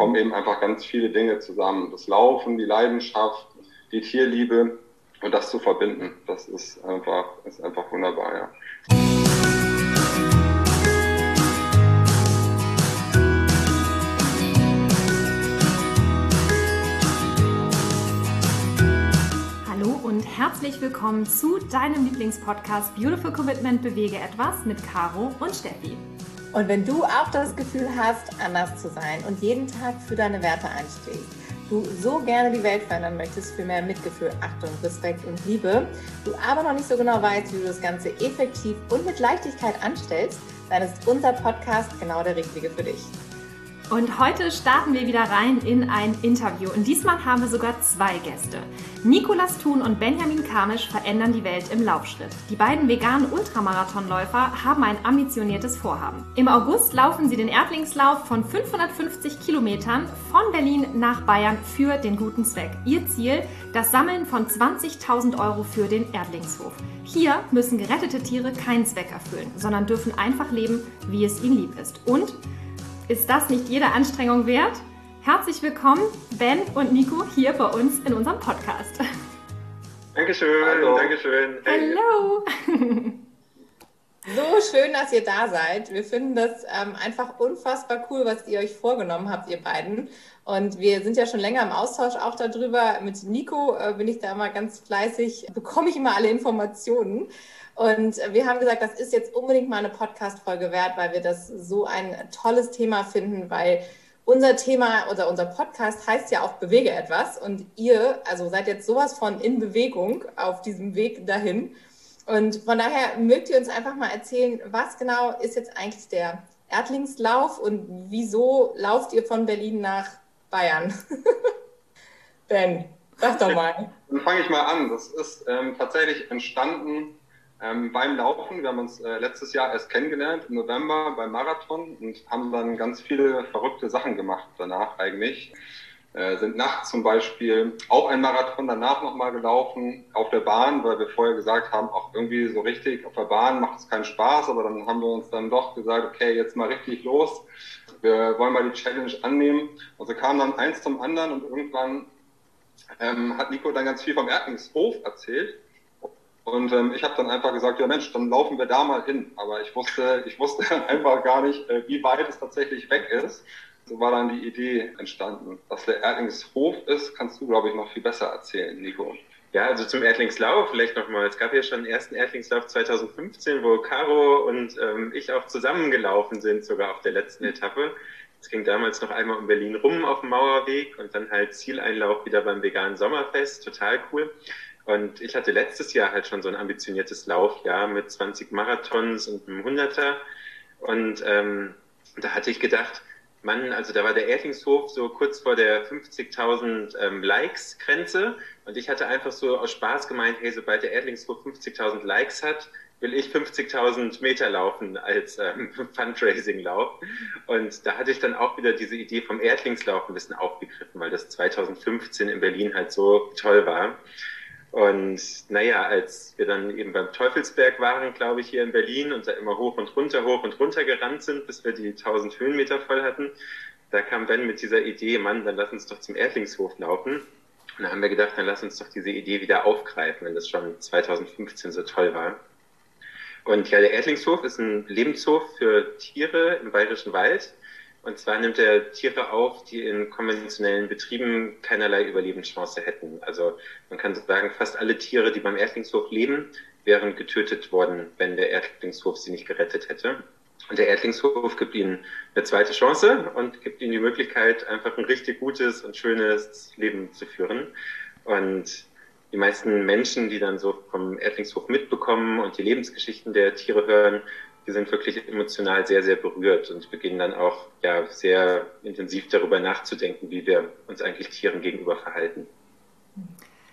kommen eben einfach ganz viele Dinge zusammen. Das Laufen, die Leidenschaft, die Tierliebe und das zu verbinden, das ist einfach, ist einfach wunderbar, ja. und herzlich willkommen zu deinem Lieblingspodcast Beautiful Commitment Bewege etwas mit Caro und Steffi. Und wenn du auch das Gefühl hast, anders zu sein und jeden Tag für deine Werte einstehst, du so gerne die Welt verändern möchtest für mehr Mitgefühl, Achtung, Respekt und Liebe, du aber noch nicht so genau weißt, wie du das Ganze effektiv und mit Leichtigkeit anstellst, dann ist unser Podcast genau der richtige für dich. Und heute starten wir wieder rein in ein Interview. Und diesmal haben wir sogar zwei Gäste. Nikolas Thun und Benjamin Kamisch verändern die Welt im Laufschritt. Die beiden veganen Ultramarathonläufer haben ein ambitioniertes Vorhaben. Im August laufen sie den Erdlingslauf von 550 Kilometern von Berlin nach Bayern für den guten Zweck. Ihr Ziel, das Sammeln von 20.000 Euro für den Erdlingshof. Hier müssen gerettete Tiere keinen Zweck erfüllen, sondern dürfen einfach leben, wie es ihnen lieb ist. Und ist das nicht jede Anstrengung wert? Herzlich willkommen, Ben und Nico, hier bei uns in unserem Podcast. Dankeschön, Hallo. Dankeschön. Hey. Hallo. So schön, dass ihr da seid. Wir finden das ähm, einfach unfassbar cool, was ihr euch vorgenommen habt, ihr beiden. Und wir sind ja schon länger im Austausch auch darüber. Mit Nico äh, bin ich da immer ganz fleißig, bekomme ich immer alle Informationen. Und wir haben gesagt, das ist jetzt unbedingt mal eine Podcast-Folge wert, weil wir das so ein tolles Thema finden, weil unser Thema oder unser Podcast heißt ja auch Bewege etwas und ihr, also seid jetzt sowas von in Bewegung auf diesem Weg dahin. Und von daher mögt ihr uns einfach mal erzählen, was genau ist jetzt eigentlich der Erdlingslauf und wieso lauft ihr von Berlin nach Bayern? ben, sag doch mal. Dann fange ich mal an. Das ist ähm, tatsächlich entstanden ähm, beim Laufen, wir haben uns äh, letztes Jahr erst kennengelernt im November beim Marathon und haben dann ganz viele verrückte Sachen gemacht danach eigentlich. Äh, sind nachts zum Beispiel auch ein Marathon danach nochmal gelaufen auf der Bahn, weil wir vorher gesagt haben, auch irgendwie so richtig auf der Bahn macht es keinen Spaß, aber dann haben wir uns dann doch gesagt, okay, jetzt mal richtig los. Wir wollen mal die Challenge annehmen. Und so kam dann eins zum anderen und irgendwann ähm, hat Nico dann ganz viel vom Erdlingshof erzählt. Und ähm, ich habe dann einfach gesagt, ja Mensch, dann laufen wir da mal hin. Aber ich wusste, ich wusste einfach gar nicht, äh, wie weit es tatsächlich weg ist. So war dann die Idee entstanden. Was der Erdlingshof ist, kannst du, glaube ich, noch viel besser erzählen, Nico. Ja, also zum Erdlingslauf vielleicht nochmal. Es gab ja schon den ersten Erdlingslauf 2015, wo Caro und ähm, ich auch zusammengelaufen sind, sogar auf der letzten Etappe. Es ging damals noch einmal um Berlin rum auf dem Mauerweg und dann halt Zieleinlauf wieder beim veganen Sommerfest. Total cool. Und ich hatte letztes Jahr halt schon so ein ambitioniertes Laufjahr mit 20 Marathons und einem Hunderter. Und ähm, da hatte ich gedacht, Mann, also da war der Erdlingshof so kurz vor der 50.000 ähm, Likes-Grenze. Und ich hatte einfach so aus Spaß gemeint, hey, sobald der Erdlingshof 50.000 Likes hat, will ich 50.000 Meter laufen als ähm, Fundraising-Lauf. Und da hatte ich dann auch wieder diese Idee vom Erdlingslauf ein bisschen aufgegriffen, weil das 2015 in Berlin halt so toll war. Und naja, als wir dann eben beim Teufelsberg waren, glaube ich, hier in Berlin und da immer hoch und runter, hoch und runter gerannt sind, bis wir die 1000 Höhenmeter voll hatten, da kam Ben mit dieser Idee, Mann, dann lass uns doch zum Erdlingshof laufen. Und da haben wir gedacht, dann lass uns doch diese Idee wieder aufgreifen, wenn das schon 2015 so toll war. Und ja, der Erdlingshof ist ein Lebenshof für Tiere im Bayerischen Wald. Und zwar nimmt er Tiere auf, die in konventionellen Betrieben keinerlei Überlebenschance hätten. Also man kann sagen, fast alle Tiere, die beim Erdlingshof leben, wären getötet worden, wenn der Erdlingshof sie nicht gerettet hätte. Und der Erdlingshof gibt ihnen eine zweite Chance und gibt ihnen die Möglichkeit, einfach ein richtig gutes und schönes Leben zu führen. Und die meisten Menschen, die dann so vom Erdlingshof mitbekommen und die Lebensgeschichten der Tiere hören, wir sind wirklich emotional sehr, sehr berührt und beginnen dann auch ja, sehr intensiv darüber nachzudenken, wie wir uns eigentlich Tieren gegenüber verhalten.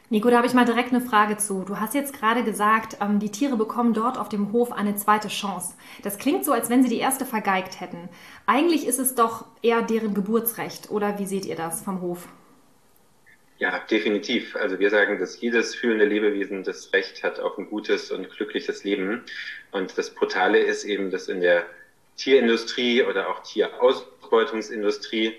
Nico, da habe ich mal direkt eine Frage zu. Du hast jetzt gerade gesagt, ähm, die Tiere bekommen dort auf dem Hof eine zweite Chance. Das klingt so, als wenn sie die erste vergeigt hätten. Eigentlich ist es doch eher deren Geburtsrecht, oder wie seht ihr das vom Hof? Ja, definitiv. Also wir sagen, dass jedes fühlende Lebewesen das Recht hat auf ein gutes und glückliches Leben. Und das Brutale ist eben, dass in der Tierindustrie oder auch Tierausbeutungsindustrie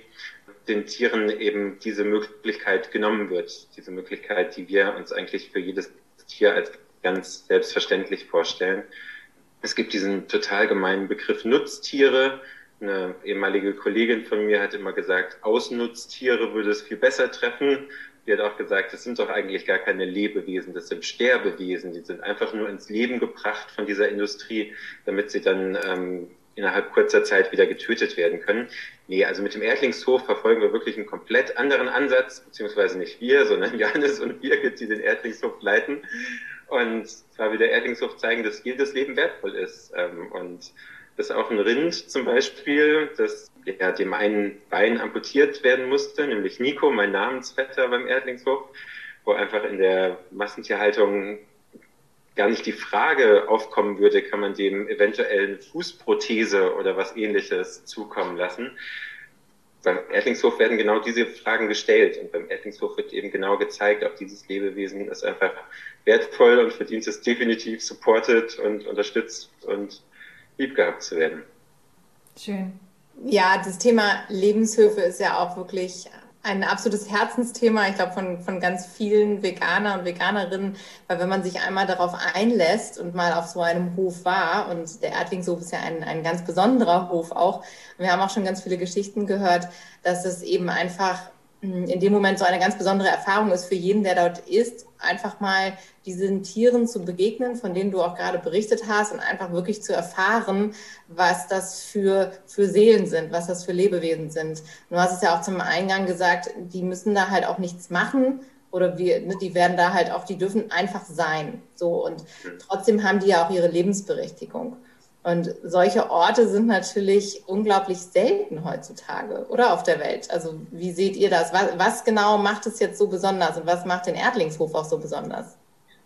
den Tieren eben diese Möglichkeit genommen wird, diese Möglichkeit, die wir uns eigentlich für jedes Tier als ganz selbstverständlich vorstellen. Es gibt diesen total gemeinen Begriff Nutztiere. Eine ehemalige Kollegin von mir hat immer gesagt, Ausnutztiere würde es viel besser treffen. Hat auch gesagt, das sind doch eigentlich gar keine Lebewesen, das sind Sterbewesen. Die sind einfach nur ins Leben gebracht von dieser Industrie, damit sie dann ähm, innerhalb kurzer Zeit wieder getötet werden können. Nee, also mit dem Erdlingshof verfolgen wir wirklich einen komplett anderen Ansatz, beziehungsweise nicht wir, sondern Johannes und Birgit, die den Erdlingshof leiten. Und zwar will der Erdlingshof zeigen, dass jedes Leben wertvoll ist. Ähm, und dass auch ein Rind zum Beispiel, das ja, dem einen Bein amputiert werden musste, nämlich Nico, mein Namensvetter beim Erdlingshof, wo einfach in der Massentierhaltung gar nicht die Frage aufkommen würde, kann man dem eventuell eine Fußprothese oder was ähnliches zukommen lassen. Beim Erdlingshof werden genau diese Fragen gestellt und beim Erdlingshof wird eben genau gezeigt, auch dieses Lebewesen ist einfach wertvoll und verdient es definitiv supported und unterstützt und lieb gehabt zu werden. Schön. Ja, das Thema Lebenshöfe ist ja auch wirklich ein absolutes Herzensthema, ich glaube, von, von ganz vielen Veganer und Veganerinnen, weil wenn man sich einmal darauf einlässt und mal auf so einem Hof war, und der Erdlingshof ist ja ein, ein ganz besonderer Hof auch, wir haben auch schon ganz viele Geschichten gehört, dass es eben einfach in dem Moment so eine ganz besondere Erfahrung ist für jeden, der dort ist, einfach mal diesen Tieren zu begegnen, von denen du auch gerade berichtet hast und einfach wirklich zu erfahren, was das für, für Seelen sind, was das für Lebewesen sind. Du hast es ja auch zum Eingang gesagt, die müssen da halt auch nichts machen oder wir, ne, die werden da halt auch, die dürfen einfach sein. So und trotzdem haben die ja auch ihre Lebensberechtigung. Und solche Orte sind natürlich unglaublich selten heutzutage, oder auf der Welt. Also wie seht ihr das? Was, was, genau macht es jetzt so besonders und was macht den Erdlingshof auch so besonders?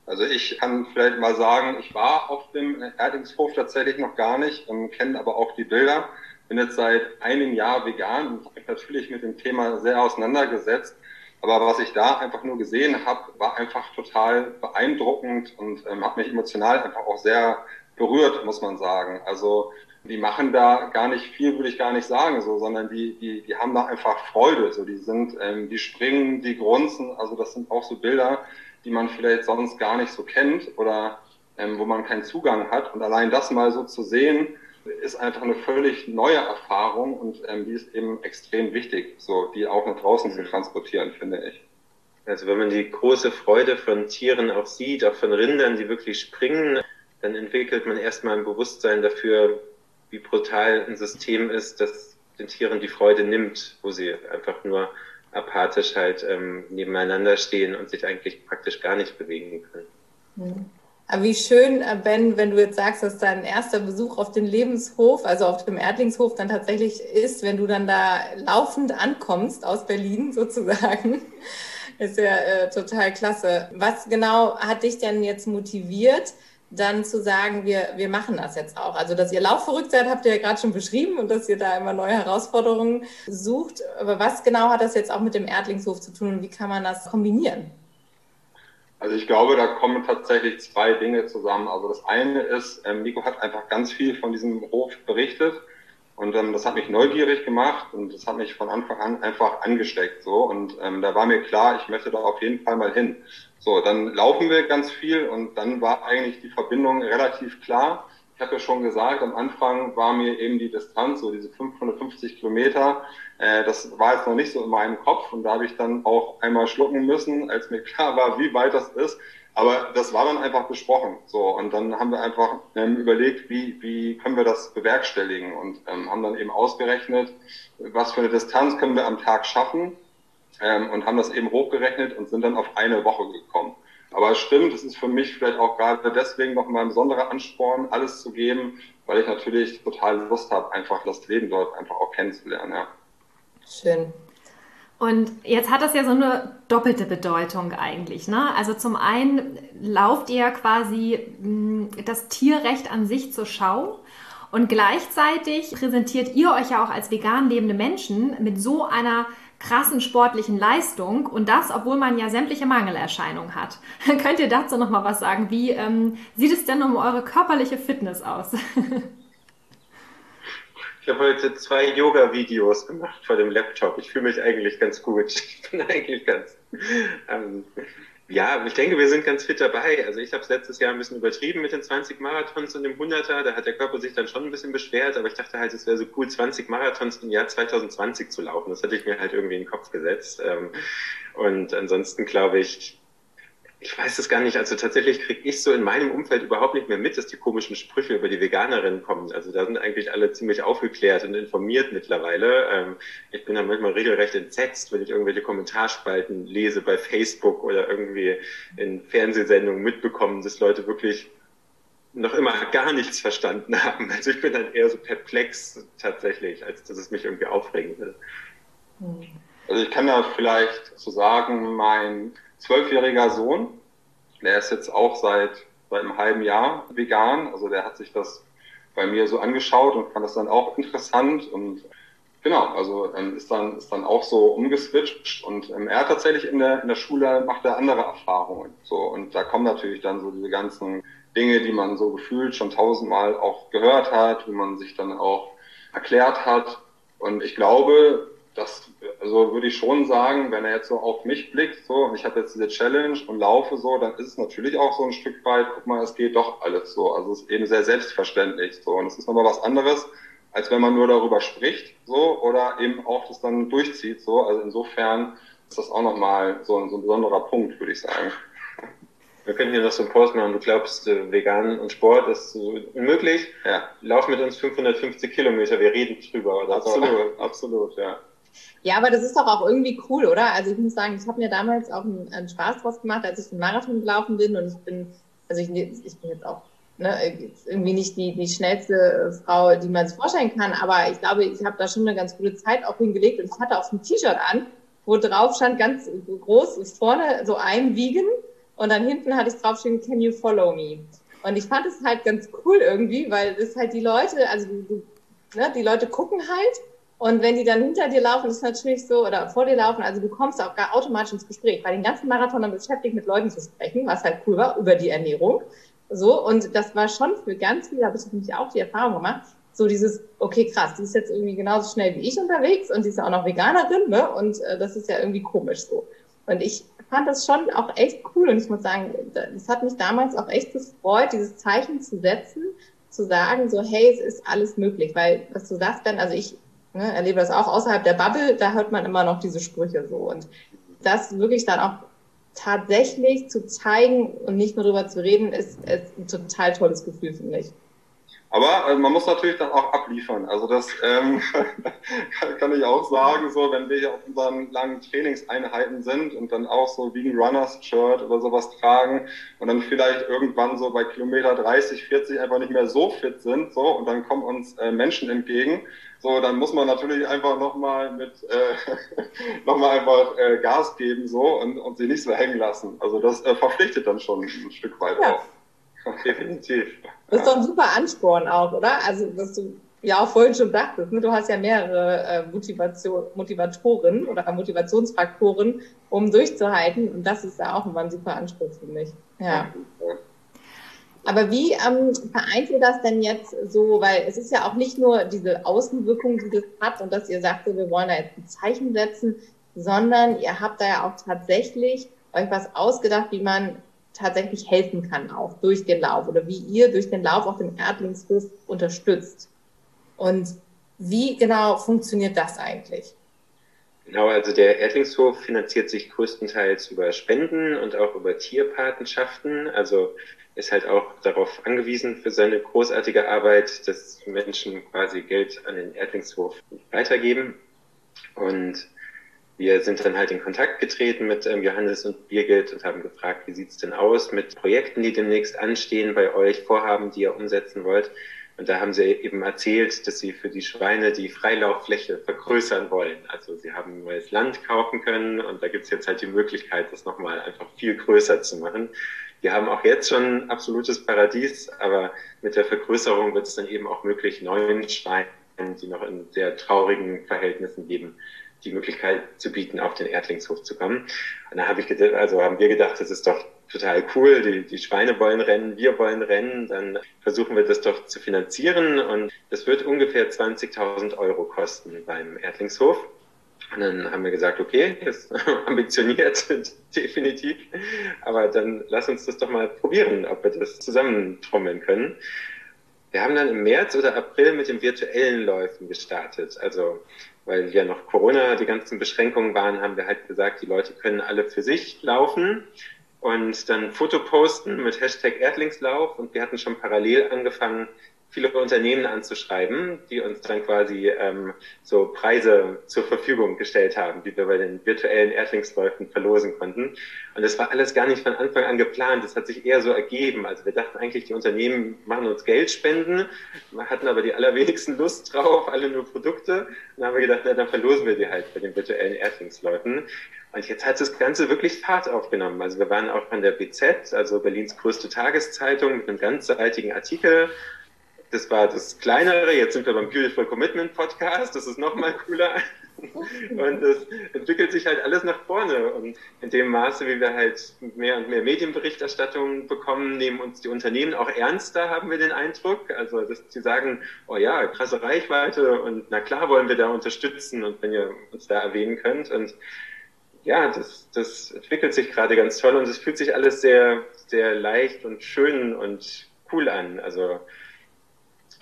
Also ich kann vielleicht mal sagen, ich war auf dem Erdlingshof tatsächlich noch gar nicht, ähm, kenne aber auch die Bilder. Bin jetzt seit einem Jahr vegan und habe mich natürlich mit dem Thema sehr auseinandergesetzt. Aber was ich da einfach nur gesehen habe, war einfach total beeindruckend und ähm, hat mich emotional einfach auch sehr berührt, muss man sagen. Also die machen da gar nicht viel, würde ich gar nicht sagen, so, sondern die, die, die haben da einfach Freude. So, die sind, ähm, die springen, die grunzen. Also das sind auch so Bilder, die man vielleicht sonst gar nicht so kennt oder ähm, wo man keinen Zugang hat. Und allein das mal so zu sehen, ist einfach eine völlig neue Erfahrung und ähm, die ist eben extrem wichtig, so die auch nach draußen zu transportieren, finde ich. Also wenn man die große Freude von Tieren auch sieht, auch von Rindern, die wirklich springen, dann entwickelt man erstmal ein Bewusstsein dafür, wie brutal ein System ist, das den Tieren die Freude nimmt, wo sie einfach nur apathisch halt ähm, nebeneinander stehen und sich eigentlich praktisch gar nicht bewegen können. Mhm. Aber wie schön, äh, Ben, wenn du jetzt sagst, dass dein erster Besuch auf den Lebenshof, also auf dem Erdlingshof dann tatsächlich ist, wenn du dann da laufend ankommst aus Berlin sozusagen. Ist ja äh, total klasse. Was genau hat dich denn jetzt motiviert, dann zu sagen, wir, wir machen das jetzt auch. Also, dass ihr laufverrückt seid, habt ihr ja gerade schon beschrieben und dass ihr da immer neue Herausforderungen sucht. Aber was genau hat das jetzt auch mit dem Erdlingshof zu tun und wie kann man das kombinieren? Also ich glaube, da kommen tatsächlich zwei Dinge zusammen. Also das eine ist, ähm, Nico hat einfach ganz viel von diesem Hof berichtet und ähm, das hat mich neugierig gemacht und das hat mich von Anfang an einfach angesteckt. So und ähm, da war mir klar, ich möchte da auf jeden Fall mal hin. So, dann laufen wir ganz viel und dann war eigentlich die Verbindung relativ klar. Ich habe ja schon gesagt, am Anfang war mir eben die Distanz, so diese 550 Kilometer, äh, das war jetzt noch nicht so in meinem Kopf und da habe ich dann auch einmal schlucken müssen, als mir klar war, wie weit das ist. Aber das war dann einfach besprochen. So, und dann haben wir einfach ähm, überlegt, wie, wie können wir das bewerkstelligen und ähm, haben dann eben ausgerechnet, was für eine Distanz können wir am Tag schaffen ähm, und haben das eben hochgerechnet und sind dann auf eine Woche gekommen. Aber es stimmt, es ist für mich vielleicht auch gerade deswegen nochmal ein besonderer Ansporn, alles zu geben, weil ich natürlich total Lust habe, einfach das Leben dort einfach auch kennenzulernen. Ja. Schön. Und jetzt hat das ja so eine doppelte Bedeutung eigentlich. Ne? Also zum einen lauft ihr quasi hm, das Tierrecht an sich zur Schau und gleichzeitig präsentiert ihr euch ja auch als vegan lebende Menschen mit so einer krassen sportlichen Leistung und das, obwohl man ja sämtliche Mangelerscheinungen hat. Könnt ihr dazu noch mal was sagen? Wie ähm, sieht es denn um eure körperliche Fitness aus? Ich habe heute zwei Yoga-Videos gemacht vor dem Laptop. Ich fühle mich eigentlich ganz gut. Ich bin eigentlich ganz. Ähm, ja, ich denke, wir sind ganz fit dabei. Also ich habe es letztes Jahr ein bisschen übertrieben mit den 20 Marathons und dem 100er. Da hat der Körper sich dann schon ein bisschen beschwert, aber ich dachte halt, es wäre so cool, 20 Marathons im Jahr 2020 zu laufen. Das hatte ich mir halt irgendwie in den Kopf gesetzt. Ähm, und ansonsten glaube ich, ich weiß es gar nicht. Also tatsächlich kriege ich so in meinem Umfeld überhaupt nicht mehr mit, dass die komischen Sprüche über die Veganerinnen kommen. Also da sind eigentlich alle ziemlich aufgeklärt und informiert mittlerweile. Ähm, ich bin dann manchmal regelrecht entsetzt, wenn ich irgendwelche Kommentarspalten lese bei Facebook oder irgendwie in Fernsehsendungen mitbekommen, dass Leute wirklich noch immer gar nichts verstanden haben. Also ich bin dann eher so perplex tatsächlich, als dass es mich irgendwie aufregen will. Also ich kann da vielleicht so sagen, mein zwölfjähriger Sohn, der ist jetzt auch seit, seit einem halben Jahr vegan. Also der hat sich das bei mir so angeschaut und fand das dann auch interessant. Und genau, also ist dann ist dann auch so umgeswitcht. Und ähm, er tatsächlich in der in der Schule macht er andere Erfahrungen. So und da kommen natürlich dann so diese ganzen Dinge, die man so gefühlt schon tausendmal auch gehört hat, wie man sich dann auch erklärt hat. Und ich glaube, das, also würde ich schon sagen, wenn er jetzt so auf mich blickt, so, und ich habe jetzt diese Challenge und laufe so, dann ist es natürlich auch so ein Stück weit, guck mal, es geht doch alles so. Also es ist eben sehr selbstverständlich so. Und es ist nochmal was anderes, als wenn man nur darüber spricht, so, oder eben auch das dann durchzieht, so. Also insofern ist das auch nochmal so, so ein besonderer Punkt, würde ich sagen. Wir können hier noch so einen Post machen. Du glaubst, äh, vegan und Sport ist so unmöglich? Ja. Lauf mit uns 550 Kilometer, wir reden drüber. Oder absolut, so. absolut, ja. Ja, aber das ist doch auch irgendwie cool, oder? Also ich muss sagen, ich habe mir damals auch einen, einen, Spaß draus gemacht, als ich den Marathon gelaufen bin und ich bin, also ich, ich bin jetzt auch ne, irgendwie nicht die, die schnellste Frau, die man sich vorstellen kann, aber ich glaube, ich habe da schon eine ganz gute Zeit auch hingelegt und ich hatte auch so ein T-Shirt an, wo drauf stand ganz groß vorne so einwiegen und dann hinten hatte ich draufstehen, can you follow me? Und ich fand es halt ganz cool irgendwie, weil es halt die Leute, also du, ne, die Leute gucken halt und wenn die dann hinter dir laufen, ist natürlich so, oder vor dir laufen, also du kommst auch gar automatisch ins Gespräch. Bei den ganzen Marathonern beschäftigt, mit Leuten zu sprechen, was halt cool war, über die Ernährung. So, und das war schon für ganz viele, habe ich nämlich auch die Erfahrung gemacht, so dieses, okay, krass, die ist jetzt irgendwie genauso schnell wie ich unterwegs und die ist ja auch noch Veganerin, ne? Und äh, das ist ja irgendwie komisch so. Und ich fand das schon auch echt cool und ich muss sagen, das hat mich damals auch echt gefreut, dieses Zeichen zu setzen, zu sagen, so, hey, es ist alles möglich, weil, was du sagst, Ben, also ich ne, erlebe das auch außerhalb der Bubble, da hört man immer noch diese Sprüche so. Und das wirklich dann auch tatsächlich zu zeigen und nicht nur darüber zu reden, ist, ist ein total tolles Gefühl, finde ich. Aber äh, man muss natürlich dann auch abliefern. Also das ähm, kann ich auch sagen, so wenn wir hier auf unseren langen Trainingseinheiten sind und dann auch so wie ein Runners-Shirt oder sowas tragen und dann vielleicht irgendwann so bei Kilometer 30, 40 einfach nicht mehr so fit sind, so und dann kommen uns äh, Menschen entgegen, so dann muss man natürlich einfach nochmal mit äh, nochmal einfach äh, Gas geben so und, und sie nicht so hängen lassen. Also das äh, verpflichtet dann schon ein Stück weit ja. auch. Definitiv. Das ist doch ein super Ansporn auch, oder? Also, dass du ja auch vorhin schon dachtest, ne? du hast ja mehrere äh, Motivation, Motivatoren oder Motivationsfaktoren, um durchzuhalten. Und das ist ja auch immer ein super Anspruch, finde ich. Ja. Aber wie ähm, vereint ihr das denn jetzt so? Weil es ist ja auch nicht nur diese Außenwirkung, die das hat und dass ihr sagt, wir wollen da jetzt ein Zeichen setzen, sondern ihr habt da ja auch tatsächlich euch was ausgedacht, wie man tatsächlich helfen kann, auch durch den Lauf oder wie ihr durch den Lauf auch den Erdlingshof unterstützt. Und wie genau funktioniert das eigentlich? Genau, also der Erdlingshof finanziert sich größtenteils über Spenden und auch über Tierpatenschaften. Also ist halt auch darauf angewiesen für seine großartige Arbeit, dass Menschen quasi Geld an den Erdlingshof weitergeben. Und wir sind dann halt in Kontakt getreten mit ähm, Johannes und Birgit und haben gefragt, wie sieht's denn aus mit Projekten, die demnächst anstehen bei euch, Vorhaben, die ihr umsetzen wollt. Und da haben sie eben erzählt, dass sie für die Schweine die Freilauffläche vergrößern wollen. Also sie haben neues Land kaufen können und da gibt's jetzt halt die Möglichkeit, das nochmal einfach viel größer zu machen. Wir haben auch jetzt schon absolutes Paradies, aber mit der Vergrößerung wird es dann eben auch möglich, neuen Schweinen, die noch in sehr traurigen Verhältnissen leben, die Möglichkeit zu bieten, auf den Erdlingshof zu kommen. Und da habe ich gedacht, also haben wir gedacht, das ist doch total cool. Die, die Schweine wollen rennen, wir wollen rennen. Dann versuchen wir das doch zu finanzieren. Und das wird ungefähr 20.000 Euro kosten beim Erdlingshof. Und dann haben wir gesagt, okay, ist ambitioniert, definitiv. Aber dann lass uns das doch mal probieren, ob wir das zusammentrommeln können. Wir haben dann im März oder April mit den virtuellen Läufen gestartet. Also, weil ja noch Corona, die ganzen Beschränkungen waren, haben wir halt gesagt, die Leute können alle für sich laufen und dann Foto posten mit Hashtag Erdlingslauf. Und wir hatten schon parallel angefangen, viele Unternehmen anzuschreiben, die uns dann quasi ähm, so Preise zur Verfügung gestellt haben, die wir bei den virtuellen Erdlingsläufen verlosen konnten. Und das war alles gar nicht von Anfang an geplant. Das hat sich eher so ergeben. Also wir dachten eigentlich, die Unternehmen machen uns Geld spenden, hatten aber die allerwenigsten Lust drauf, alle nur Produkte. Und dann haben wir gedacht, na, dann verlosen wir die halt bei den virtuellen Erdlingsläufen. Und jetzt hat das Ganze wirklich Fahrt aufgenommen. Also wir waren auch von der BZ, also Berlins größte Tageszeitung, mit einem ganzseitigen Artikel das war das kleinere. Jetzt sind wir beim Beautiful Commitment Podcast. Das ist noch mal cooler. Und das entwickelt sich halt alles nach vorne. Und in dem Maße, wie wir halt mehr und mehr Medienberichterstattung bekommen, nehmen uns die Unternehmen auch ernster, haben wir den Eindruck. Also, dass sie sagen, oh ja, krasse Reichweite und na klar wollen wir da unterstützen und wenn ihr uns da erwähnen könnt. Und ja, das, das entwickelt sich gerade ganz toll und es fühlt sich alles sehr, sehr leicht und schön und cool an. Also,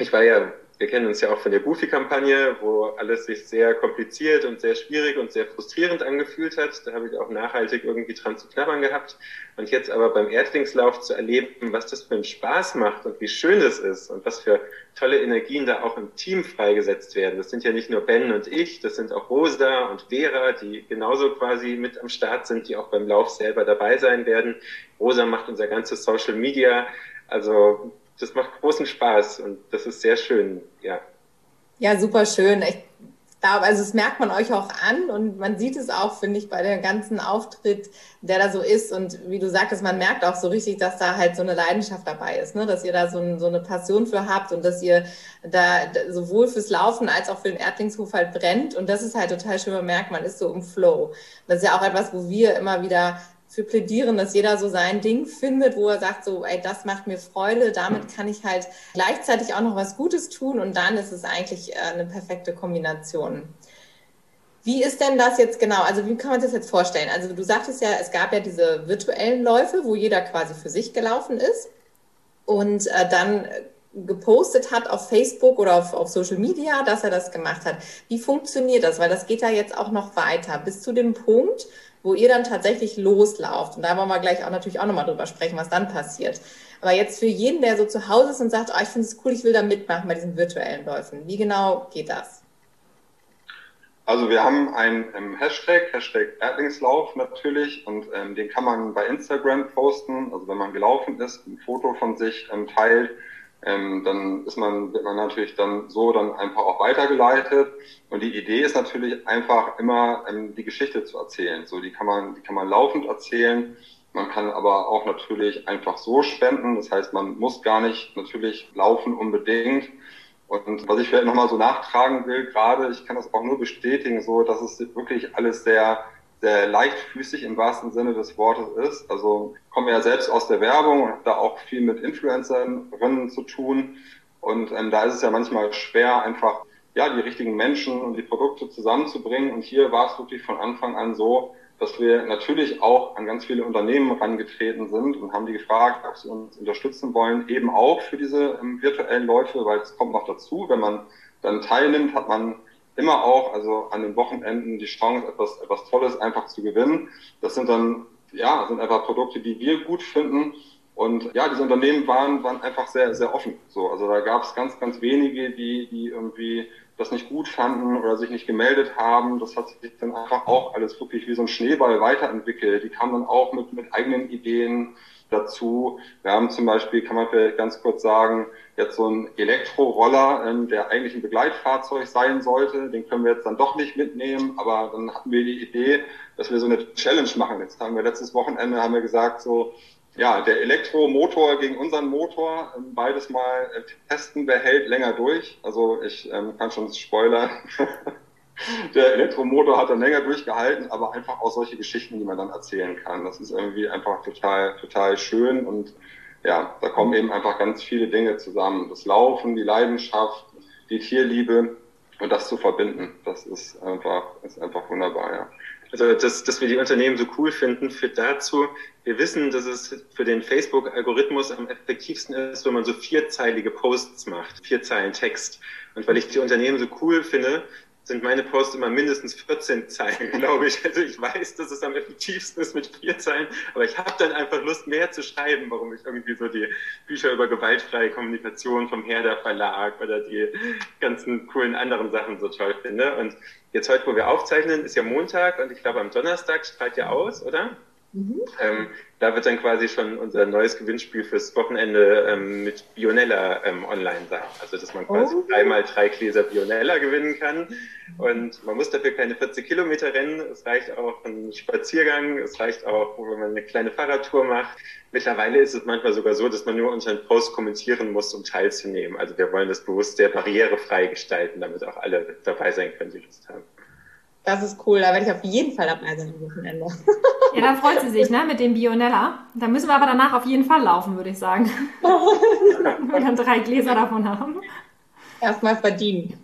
ich war ja, wir kennen uns ja auch von der Goofy-Kampagne, wo alles sich sehr kompliziert und sehr schwierig und sehr frustrierend angefühlt hat. Da habe ich auch nachhaltig irgendwie dran zu knabbern gehabt. Und jetzt aber beim Erdlingslauf zu erleben, was das für einen Spaß macht und wie schön das ist und was für tolle Energien da auch im Team freigesetzt werden. Das sind ja nicht nur Ben und ich, das sind auch Rosa und Vera, die genauso quasi mit am Start sind, die auch beim Lauf selber dabei sein werden. Rosa macht unser ganzes Social Media. Also das macht großen Spaß und das ist sehr schön, ja. Ja, super schön. Ich glaube, also es merkt man euch auch an und man sieht es auch, finde ich, bei dem ganzen Auftritt, der da so ist. Und wie du sagtest, man merkt auch so richtig, dass da halt so eine Leidenschaft dabei ist, ne? dass ihr da so, ein, so eine Passion für habt und dass ihr da sowohl fürs Laufen als auch für den Erdlingshof halt brennt. Und das ist halt total schön, man merkt, man ist so im Flow. Das ist ja auch etwas, wo wir immer wieder für plädieren, dass jeder so sein Ding findet, wo er sagt, so, ey, das macht mir Freude, damit kann ich halt gleichzeitig auch noch was Gutes tun und dann ist es eigentlich äh, eine perfekte Kombination. Wie ist denn das jetzt genau? Also wie kann man sich das jetzt vorstellen? Also du sagtest ja, es gab ja diese virtuellen Läufe, wo jeder quasi für sich gelaufen ist und äh, dann gepostet hat auf Facebook oder auf, auf Social Media, dass er das gemacht hat. Wie funktioniert das? Weil das geht ja jetzt auch noch weiter bis zu dem Punkt, wo ihr dann tatsächlich loslauft. Und da wollen wir gleich auch natürlich auch nochmal drüber sprechen, was dann passiert. Aber jetzt für jeden, der so zu Hause ist und sagt, oh, ich finde es cool, ich will da mitmachen bei diesen virtuellen Läufen. Wie genau geht das? Also wir haben einen ähm, Hashtag, Hashtag Erdlingslauf natürlich und ähm, den kann man bei Instagram posten. Also wenn man gelaufen ist, ein Foto von sich ähm, teilt, ähm, dann ist man, wird man natürlich dann so dann einfach auch weitergeleitet. Und die Idee ist natürlich einfach immer ähm, die Geschichte zu erzählen. So, die kann man, die kann man laufend erzählen. Man kann aber auch natürlich einfach so spenden. Das heißt, man muss gar nicht natürlich laufen unbedingt. Und was ich vielleicht nochmal so nachtragen will, gerade, ich kann das auch nur bestätigen, so, dass es wirklich alles sehr sehr leichtfüßig im wahrsten Sinne des Wortes ist. Also komme ja selbst aus der Werbung und habe da auch viel mit Influencerinnen zu tun. Und ähm, da ist es ja manchmal schwer, einfach ja die richtigen Menschen und die Produkte zusammenzubringen. Und hier war es wirklich von Anfang an so, dass wir natürlich auch an ganz viele Unternehmen herangetreten sind und haben die gefragt, ob sie uns unterstützen wollen, eben auch für diese ähm, virtuellen Läufe, weil es kommt noch dazu, wenn man dann teilnimmt, hat man immer auch, also an den Wochenenden die Chance, etwas, etwas Tolles einfach zu gewinnen. Das sind dann, ja, sind einfach Produkte, die wir gut finden. Und ja, diese Unternehmen waren, waren einfach sehr, sehr offen. So, also da gab es ganz, ganz wenige, die, die irgendwie das nicht gut fanden oder sich nicht gemeldet haben. Das hat sich dann einfach auch alles wirklich wie so ein Schneeball weiterentwickelt. Die kamen dann auch mit, mit eigenen Ideen dazu. Wir haben zum Beispiel, kann man vielleicht ganz kurz sagen, jetzt so ein Elektroroller, ähm, der eigentlich ein Begleitfahrzeug sein sollte. Den können wir jetzt dann doch nicht mitnehmen, aber dann hatten wir die Idee, dass wir so eine Challenge machen. Jetzt haben wir letztes Wochenende haben wir gesagt, so ja, der Elektromotor gegen unseren Motor, ähm, beides mal äh, testen, wer hält länger durch. Also ich ähm, kann schon spoilern. der Elektromotor hat dann länger durchgehalten, aber einfach auch solche Geschichten, die man dann erzählen kann. Das ist irgendwie einfach total, total schön und ja, da kommen eben einfach ganz viele Dinge zusammen. Das Laufen, die Leidenschaft, die Tierliebe und das zu verbinden, das ist einfach, ist einfach wunderbar, ja. Also, dass, dass wir die Unternehmen so cool finden, führt dazu, wir wissen, dass es für den Facebook-Algorithmus am effektivsten ist, wenn man so vierzeilige Posts macht, vier Zeilen Text. Und weil ich die Unternehmen so cool finde, sind meine Posts immer mindestens 14 Zeilen, glaube ich. Also ich weiß, dass es am effektivsten ist mit vier Zeilen, aber ich habe dann einfach Lust, mehr zu schreiben, warum ich irgendwie so die Bücher über gewaltfreie Kommunikation vom Herder Verlag oder die ganzen coolen anderen Sachen so toll finde. Und jetzt heute, wo wir aufzeichnen, ist ja Montag und ich glaube am Donnerstag strahlt ja aus, oder? Mhm. Ähm, da wird dann quasi schon unser neues Gewinnspiel fürs Wochenende ähm, mit Bionella ähm, online sein. Also dass man quasi oh. dreimal drei Gläser Bionella gewinnen kann. Und man muss dafür keine 40 Kilometer rennen. Es reicht auch ein Spaziergang. Es reicht auch, wenn man eine kleine Fahrradtour macht. Mittlerweile ist es manchmal sogar so, dass man nur unter einen Post kommentieren muss, um teilzunehmen. Also wir wollen das bewusst sehr barrierefrei gestalten, damit auch alle dabei sein können, die Lust haben. Das ist cool, da werde ich auf jeden Fall dabei sein am Wochenende. Ja, da freut sie sich, ne, mit dem Bionella. Da müssen wir aber danach auf jeden Fall laufen, würde ich sagen. Wir dann drei Gläser davon haben. Erstmal verdienen.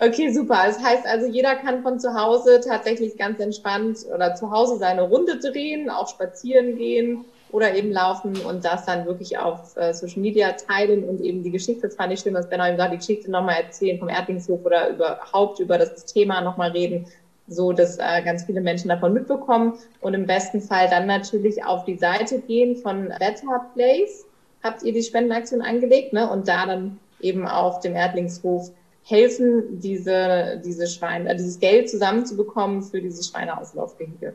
Okay, super. Das heißt also, jeder kann von zu Hause tatsächlich ganz entspannt oder zu Hause seine Runde drehen, auch spazieren gehen oder eben laufen und das dann wirklich auf äh, Social Media teilen und eben die Geschichte, das fand ich schön, was Ben eben sagt, die Geschichte nochmal erzählen vom Erdlingshof oder überhaupt über das Thema nochmal reden, so dass äh, ganz viele Menschen davon mitbekommen und im besten Fall dann natürlich auf die Seite gehen von Better Place. Habt ihr die Spendenaktion angelegt, ne? Und da dann eben auch dem Erdlingshof helfen, diese, diese Schweine, äh, dieses Geld zusammenzubekommen für diese Schweineauslaufgehege.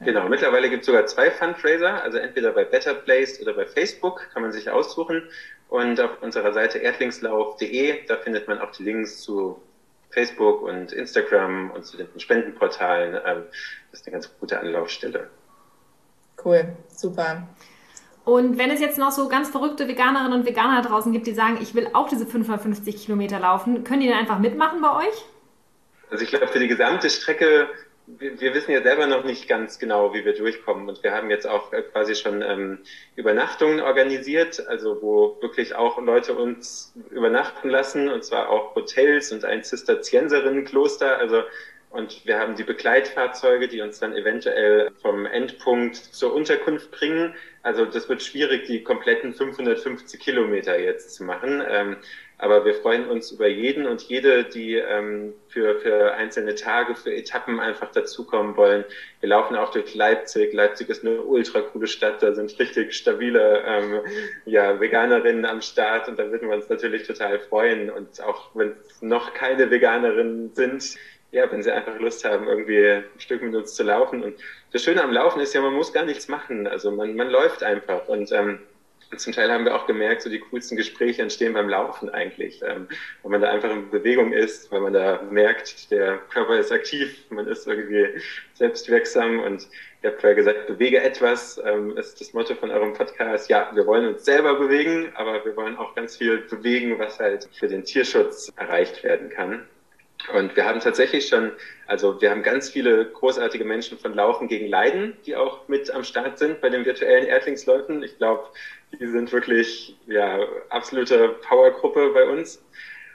Genau, mittlerweile gibt es sogar zwei Fundraiser, also entweder bei Better Place oder bei Facebook, kann man sich aussuchen. Und auf unserer Seite erdlingslauf.de, da findet man auch die Links zu Facebook und Instagram und zu den Spendenportalen. Ähm, das ist eine ganz gute Anlaufstelle. Cool, super. Und wenn es jetzt noch so ganz verrückte Veganerinnen und Veganer draußen gibt, die sagen, ich will auch diese 550 Kilometer laufen, können die dann einfach mitmachen bei euch? Also ich glaube, für die gesamte Strecke wir, wissen ja selber noch nicht ganz genau, wie wir durchkommen. Und wir haben jetzt auch äh, quasi schon ähm, Übernachtungen organisiert, also wo wirklich auch Leute uns übernachten lassen, und zwar auch Hotels und ein Zisterzienserinnenkloster. Also und wir haben die Begleitfahrzeuge, die uns dann eventuell vom Endpunkt zur Unterkunft bringen. Also das wird schwierig, die kompletten 550 Kilometer jetzt zu machen. Ähm, aber wir freuen uns über jeden und jede, die ähm, für, für einzelne Tage, für Etappen einfach dazukommen wollen. Wir laufen auch durch Leipzig. Leipzig ist eine ultra coole Stadt. Da sind richtig stabile ähm, ja, Veganerinnen am Start und da würden wir uns natürlich total freuen. Und auch wenn es noch keine Veganerinnen sind, ja, wenn sie einfach Lust haben, irgendwie ein Stück mit uns zu laufen. Und das Schöne am Laufen ist ja, man muss gar nichts machen. Also man, man läuft einfach. Und ähm, zum Teil haben wir auch gemerkt, so die coolsten Gespräche entstehen beim Laufen eigentlich, ähm, weil man da einfach in Bewegung ist, weil man da merkt, der Körper ist aktiv, man ist irgendwie selbstwirksam und ihr habt vorher gesagt, bewege etwas, ähm, ist das Motto von eurem Podcast. Ja, wir wollen uns selber bewegen, aber wir wollen auch ganz viel bewegen, was halt für den Tierschutz erreicht werden kann. Und wir haben tatsächlich schon, also wir haben ganz viele großartige Menschen von Laufen gegen Leiden, die auch mit am Start sind bei den virtuellen Erdlingsläufen. Ich glaube, die sind wirklich ja absolute Powergruppe bei uns.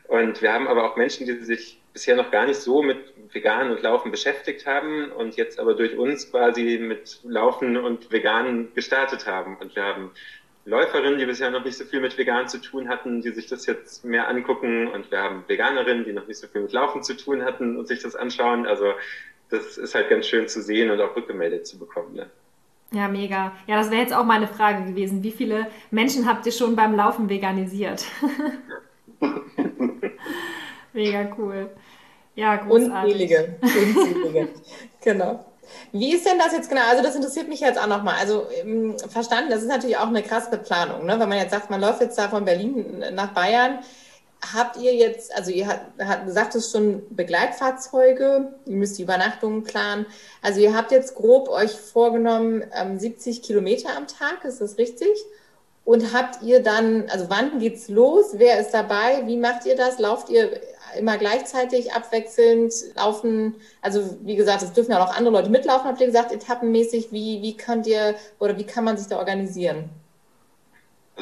Und wir haben aber auch Menschen, die sich bisher noch gar nicht so mit Vegan und Laufen beschäftigt haben und jetzt aber durch uns quasi mit Laufen und Vegan gestartet haben. Und wir haben Läuferinnen, die bisher noch nicht so viel mit Vegan zu tun hatten, die sich das jetzt mehr angucken. Und wir haben Veganerinnen, die noch nicht so viel mit Laufen zu tun hatten und sich das anschauen. Also das ist halt ganz schön zu sehen und auch rückgemeldet zu bekommen. Ne? Ja, mega. Ja, das wäre jetzt auch meine Frage gewesen. Wie viele Menschen habt ihr schon beim Laufen veganisiert? mega cool. Ja, großartig. Unzählige. Unzählige. genau. Wie ist denn das jetzt genau? Also das interessiert mich jetzt auch nochmal. Also ähm, verstanden, das ist natürlich auch eine krasse Planung. Ne? Wenn man jetzt sagt, man läuft jetzt da von Berlin nach Bayern, habt ihr jetzt, also ihr habt, gesagt, es schon Begleitfahrzeuge, ihr müsst die Übernachtungen planen. Also ihr habt jetzt grob euch vorgenommen, ähm, 70 Kilometer am Tag, ist das richtig? Und habt ihr dann, also wann geht's los? Wer ist dabei? Wie macht ihr das? Lauft ihr immer gleichzeitig abwechselnd laufen? Also wie gesagt, es dürfen ja auch andere Leute mitlaufen, habt ihr gesagt, etappenmäßig. Wie, wie könnt ihr oder wie kann man sich da organisieren?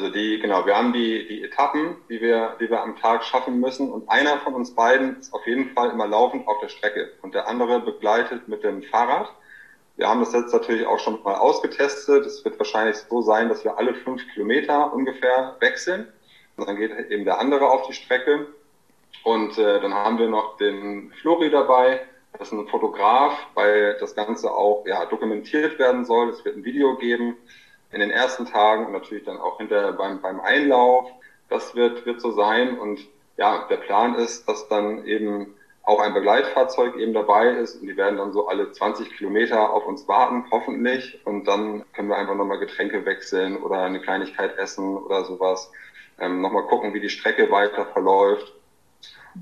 Also die, genau, wir haben die, die Etappen, die wir, die wir am Tag schaffen müssen. Und einer von uns beiden ist auf jeden Fall immer laufend auf der Strecke und der andere begleitet mit dem Fahrrad. Wir haben das jetzt natürlich auch schon mal ausgetestet. Es wird wahrscheinlich so sein, dass wir alle fünf Kilometer ungefähr wechseln. Und dann geht eben der andere auf die Strecke. Und äh, dann haben wir noch den Flori dabei. Das ist ein Fotograf, weil das Ganze auch ja, dokumentiert werden soll. Es wird ein Video geben in den ersten Tagen und natürlich dann auch hinterher beim, beim Einlauf. Das wird, wird so sein. Und ja, der Plan ist, dass dann eben auch ein Begleitfahrzeug eben dabei ist und die werden dann so alle 20 Kilometer auf uns warten, hoffentlich. Und dann können wir einfach nochmal Getränke wechseln oder eine Kleinigkeit essen oder sowas. Ähm, nochmal gucken, wie die Strecke weiter verläuft.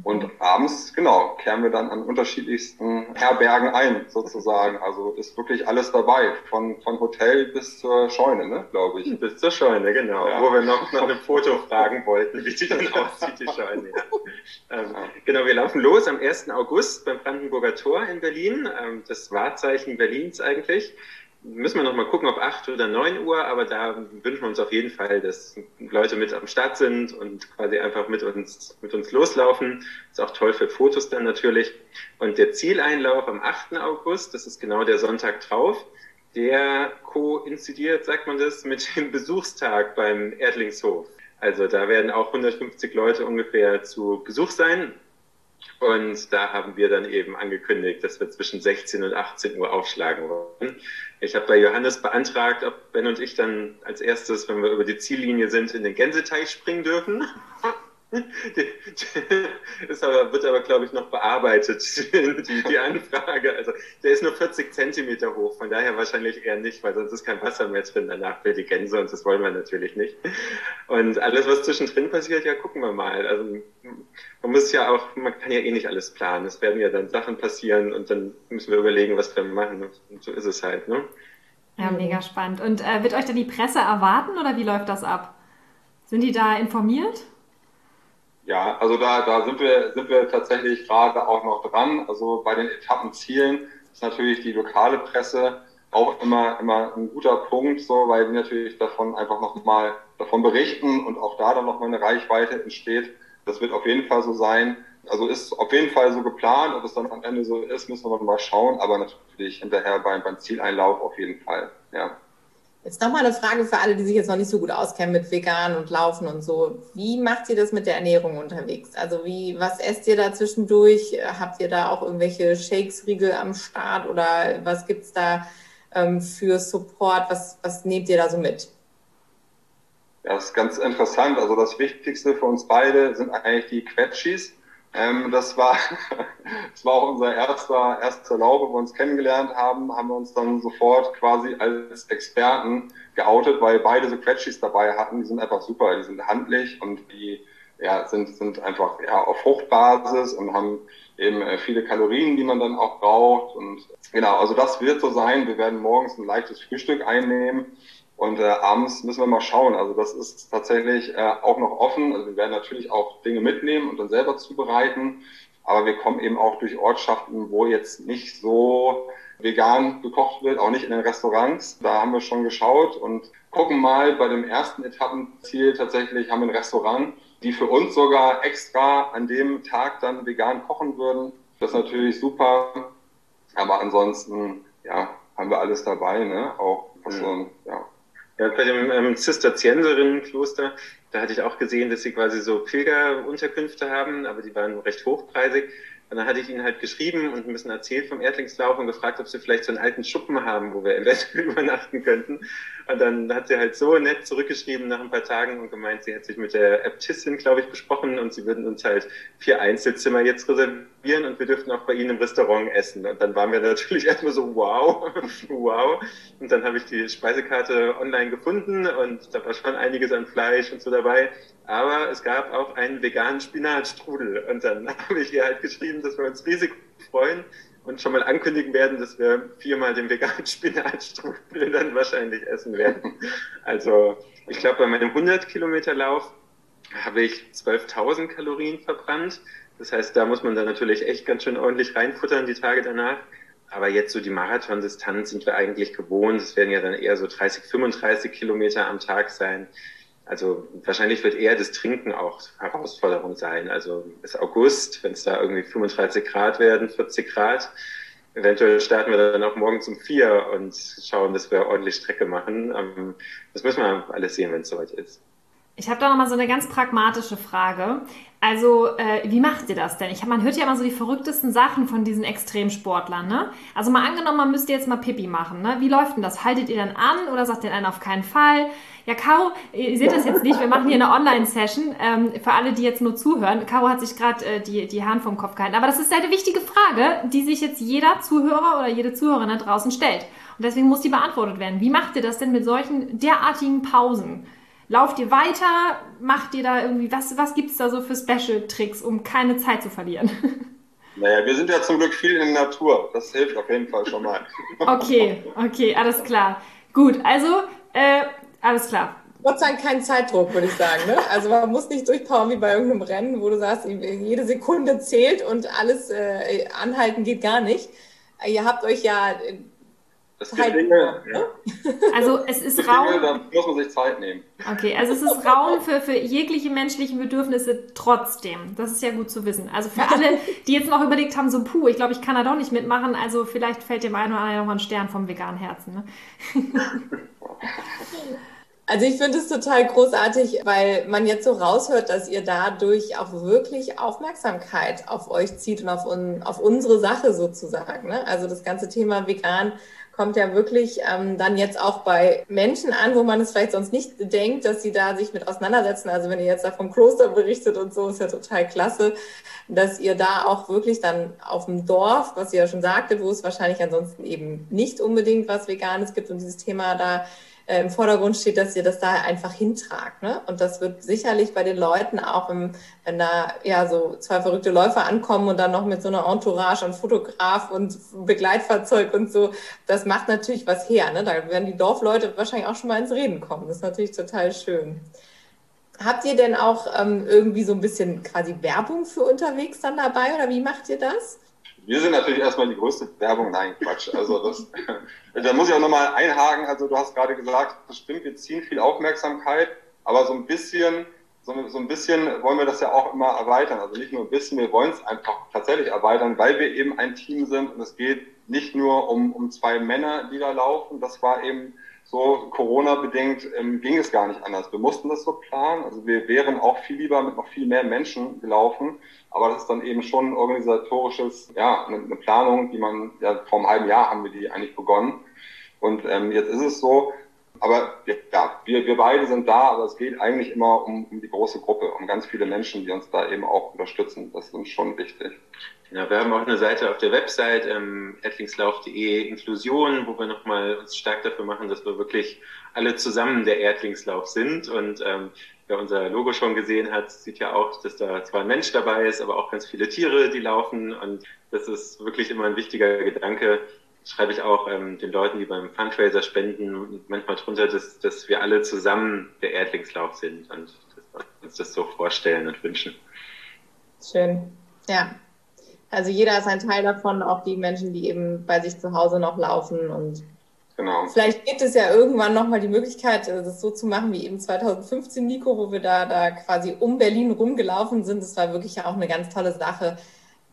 Und abends, genau, kehren wir dann an unterschiedlichsten Herbergen ein, sozusagen. Also ist wirklich alles dabei, von, von Hotel bis zur Scheune, ne, glaube ich. Bis zur Scheune, genau. Ja. Wo wir noch nach einem Foto fragen wollten, wie die dann aussieht, die Scheune. Ja. Ähm, genau, wir laufen los am 1. August beim Brandenburger Tor in Berlin. Ähm, das Wahrzeichen Berlins eigentlich müssen wir noch mal gucken, ob 8 oder 9 Uhr, aber da wünschen wir uns auf jeden Fall, dass Leute mit am Start sind und quasi einfach mit uns, mit uns loslaufen. Ist auch toll für Fotos dann natürlich. Und der Zieleinlauf am 8. August, das ist genau der Sonntag drauf, der koinzidiert, sagt man das, mit dem Besuchstag beim Erdlingshof. Also da werden auch 150 Leute ungefähr zu Besuch sein. Und da haben wir dann eben angekündigt, dass wir zwischen 16 und 18 Uhr aufschlagen wollen. Ich habe bei Johannes beantragt, ob Ben und ich dann als erstes, wenn wir über die Ziellinie sind, in den Gänseteich springen dürfen. Das wird aber, glaube ich, noch bearbeitet, die, die Anfrage. Also der ist nur 40 Zentimeter hoch, von daher wahrscheinlich eher nicht, weil sonst ist kein Wasser mehr drin danach für die Gänse und das wollen wir natürlich nicht. Und alles, was zwischendrin passiert, ja, gucken wir mal. Also man muss ja auch, man kann ja eh nicht alles planen. Es werden ja dann Sachen passieren und dann müssen wir überlegen, was wir machen. Und so ist es halt, ne? Ja, mega spannend. Und äh, wird euch dann die Presse erwarten oder wie läuft das ab? Sind die da informiert? Ja, also da, da sind wir, sind wir tatsächlich gerade auch noch dran. Also bei den Etappenzielen ist natürlich die lokale Presse auch immer, immer ein guter Punkt, so, weil die natürlich davon einfach nochmal davon berichten und auch da dann nochmal eine Reichweite entsteht. Das wird auf jeden Fall so sein. Also ist auf jeden Fall so geplant. Ob es dann am Ende so ist, müssen wir mal schauen. Aber natürlich hinterher beim, beim Zieleinlauf auf jeden Fall, ja. Jetzt nochmal eine Frage für alle, die sich jetzt noch nicht so gut auskennen mit Vegan und Laufen und so. Wie macht ihr das mit der Ernährung unterwegs? Also wie, was esst ihr da zwischendurch? Habt ihr da auch irgendwelche Shakes, Riegel am Start oder was gibt's da ähm, für Support? Was, was nehmt ihr da so mit? Ja, das ist ganz interessant. Also das Wichtigste für uns beide sind eigentlich die Quetschis. Ähm, das war, das war auch unser erster, erster Lauf, wo wir uns kennengelernt haben, haben wir uns dann sofort quasi als Experten geoutet, weil beide so Quetschis dabei hatten. Die sind einfach super, die sind handlich und die ja, sind, sind einfach ja, auf Fruchtbasis und haben eben äh, viele Kalorien, die man dann auch braucht. Und genau, also das wird so sein. Wir werden morgens ein leichtes Frühstück einnehmen und äh, abends müssen wir mal schauen. Also das ist tatsächlich äh, auch noch offen. Also wir werden natürlich auch Dinge mitnehmen und dann selber zubereiten. Aber wir kommen eben auch durch Ortschaften, wo jetzt nicht so vegan gekocht wird, auch nicht in den Restaurants. Da haben wir schon geschaut und gucken mal bei dem ersten Etappenziel tatsächlich haben wir ein Restaurant, die für uns sogar extra an dem Tag dann vegan kochen würden. Das ist natürlich super. Aber ansonsten, ja, haben wir alles dabei, ne? Auch was mhm. so, ja, ja, bei dem ähm, Zisterzienserinnenkloster, da hatte ich auch gesehen, dass sie quasi so Pilgerunterkünfte haben, aber die waren recht hochpreisig. Und dann hatte ich ihnen halt geschrieben und ein bisschen erzählt vom Erdlingslauf und gefragt, ob sie vielleicht so einen alten Schuppen haben, wo wir eventuell übernachten könnten. Und dann hat sie halt so nett zurückgeschrieben nach ein paar Tagen und gemeint, sie hätte sich mit der Äbtissin, glaube ich, besprochen und sie würden uns halt vier Einzelzimmer jetzt reservieren und wir dürften auch bei ihnen im Restaurant essen. Und dann waren wir natürlich erstmal so, wow, wow. Und dann habe ich die Speisekarte online gefunden und da war schon einiges an Fleisch und so dabei. Aber es gab auch einen veganen Spinatstrudel. Und dann habe ich ihr halt geschrieben, dass wir uns riesig freuen und schon mal ankündigen werden, dass wir viermal den veganen Spinatstrudel dann wahrscheinlich essen werden. Also ich glaube, bei meinem 100 Kilometer Lauf habe ich 12.000 Kalorien verbrannt. Das heißt, da muss man dann natürlich echt ganz schön ordentlich reinfuttern die Tage danach. Aber jetzt so die Marathondistanz sind wir eigentlich gewohnt. Es werden ja dann eher so 30, 35 Kilometer am Tag sein. Also wahrscheinlich wird eher das Trinken auch Herausforderung sein. Also bis August, wenn es da irgendwie 35 Grad werden, 40 Grad. Eventuell starten wir dann auch morgens um vier und schauen, dass wir ordentlich Strecke machen. Ähm, das müssen wir alles sehen, wenn es soweit ist. Ich habe da nochmal so eine ganz pragmatische Frage. Also, äh, wie macht ihr das denn? Ich hab, man hört ja immer so die verrücktesten Sachen von diesen Extremsportlern, ne? Also mal angenommen, man müsste jetzt mal Pipi machen, ne? Wie läuft denn das? Haltet ihr dann an oder sagt ihr dann auf keinen Fall? Ja, Caro, ihr seht das jetzt nicht, wir machen hier eine Online-Session ähm, für alle, die jetzt nur zuhören. Caro hat sich gerade äh, die, die Hand vom Kopf gehalten. Aber das ist eine wichtige Frage, die sich jetzt jeder Zuhörer oder jede Zuhörerin da draußen stellt. Und deswegen muss die beantwortet werden. Wie macht ihr das denn mit solchen derartigen Pausen? Lauft ihr weiter? Macht ihr da irgendwie, was, was gibt es da so für Special-Tricks, um keine Zeit zu verlieren? Naja, wir sind ja zum Glück viel in der Natur. Das hilft auf jeden Fall schon mal. Okay, okay, alles klar. Gut, also, äh, alles klar. Gott sei Dank kein Zeitdruck, würde ich sagen. Ne? Also man muss nicht durchpowern wie bei irgendeinem Rennen, wo du sagst, jede Sekunde zählt und alles äh, anhalten geht gar nicht. Ihr habt euch ja es gibt Dinge, ja. Also es ist Raum. Dinge, da muss man sich Zeit nehmen. Okay, also es ist Raum für, für jegliche menschlichen Bedürfnisse trotzdem. Das ist ja gut zu wissen. Also für alle, die jetzt noch überlegt haben, so puh, ich glaube, ich kann da doch nicht mitmachen, also vielleicht fällt dem einen oder anderen nochmal ein Stern vom veganen Herzen. Ne? Also ich finde es total großartig, weil man jetzt so raushört, dass ihr dadurch auch wirklich Aufmerksamkeit auf euch zieht und auf, un auf unsere Sache sozusagen. Ne? Also das ganze Thema vegan kommt ja wirklich ähm, dann jetzt auch bei Menschen an, wo man es vielleicht sonst nicht denkt, dass sie da sich mit auseinandersetzen. Also wenn ihr jetzt da vom Kloster berichtet und so, ist ja total klasse, dass ihr da auch wirklich dann auf dem Dorf, was ihr ja schon sagte, wo es wahrscheinlich ansonsten eben nicht unbedingt was Veganes gibt und dieses Thema da äh, im Vordergrund steht, dass ihr das da einfach hintragt. Ne? Und das wird sicherlich bei den Leuten auch, im, wenn da ja so zwei verrückte Läufer ankommen und dann noch mit so einer Entourage und Fotograf und Begleitfahrzeug und so, das macht natürlich was her. Ne? Da werden die Dorfleute wahrscheinlich auch schon mal ins Reden kommen. Das ist natürlich total schön. Habt ihr denn auch ähm, irgendwie so ein bisschen quasi Werbung für unterwegs dann dabei oder wie macht ihr das? Wir sind natürlich erstmal die größte Werbung. Nein, Quatsch. Also das, da muss ich auch nochmal einhaken. Also du hast gerade gesagt, das stimmt, wir ziehen viel Aufmerksamkeit, aber so ein bisschen, so, so ein bisschen wollen wir das ja auch immer erweitern. Also nicht nur ein bisschen, wir wollen es einfach tatsächlich erweitern, weil wir eben ein Team sind und es geht nicht nur um, um zwei Männer, die da laufen. Das war eben so Corona-bedingt ähm, ging es gar nicht anders. Wir mussten das so planen. Also wir wären auch viel lieber mit noch viel mehr Menschen gelaufen. Aber das ist dann eben schon ein organisatorisches, ja, eine, eine Planung, die man, ja, vor einem halben Jahr haben wir die eigentlich begonnen. Und ähm, jetzt ist es so, aber ja, wir, wir beide sind da, aber es geht eigentlich immer um, um die große Gruppe, um ganz viele Menschen, die uns da eben auch unterstützen. Das ist uns schon wichtig. Ja, wir haben auch eine Seite auf der Website, ähm, erdlingslauf.de Inklusion, wo wir nochmal uns stark dafür machen, dass wir wirklich alle zusammen der Erdlingslauf sind. Und ähm, wer unser Logo schon gesehen hat, sieht ja auch, dass da zwar ein Mensch dabei ist, aber auch ganz viele Tiere, die laufen. Und das ist wirklich immer ein wichtiger Gedanke. Das schreibe ich auch ähm, den Leuten, die beim Fundraiser spenden, manchmal drunter, dass, dass wir alle zusammen der Erdlingslauf sind und dass wir uns das so vorstellen und wünschen. Schön. Ja, also jeder ist ein Teil davon, auch die Menschen, die eben bei sich zu Hause noch laufen und Genau. Vielleicht gibt es ja irgendwann nochmal die Möglichkeit, äh, das so zu machen wie eben 2015, Nico, wo wir da, da quasi um Berlin rumgelaufen sind. Das war wirklich ja auch eine ganz tolle Sache.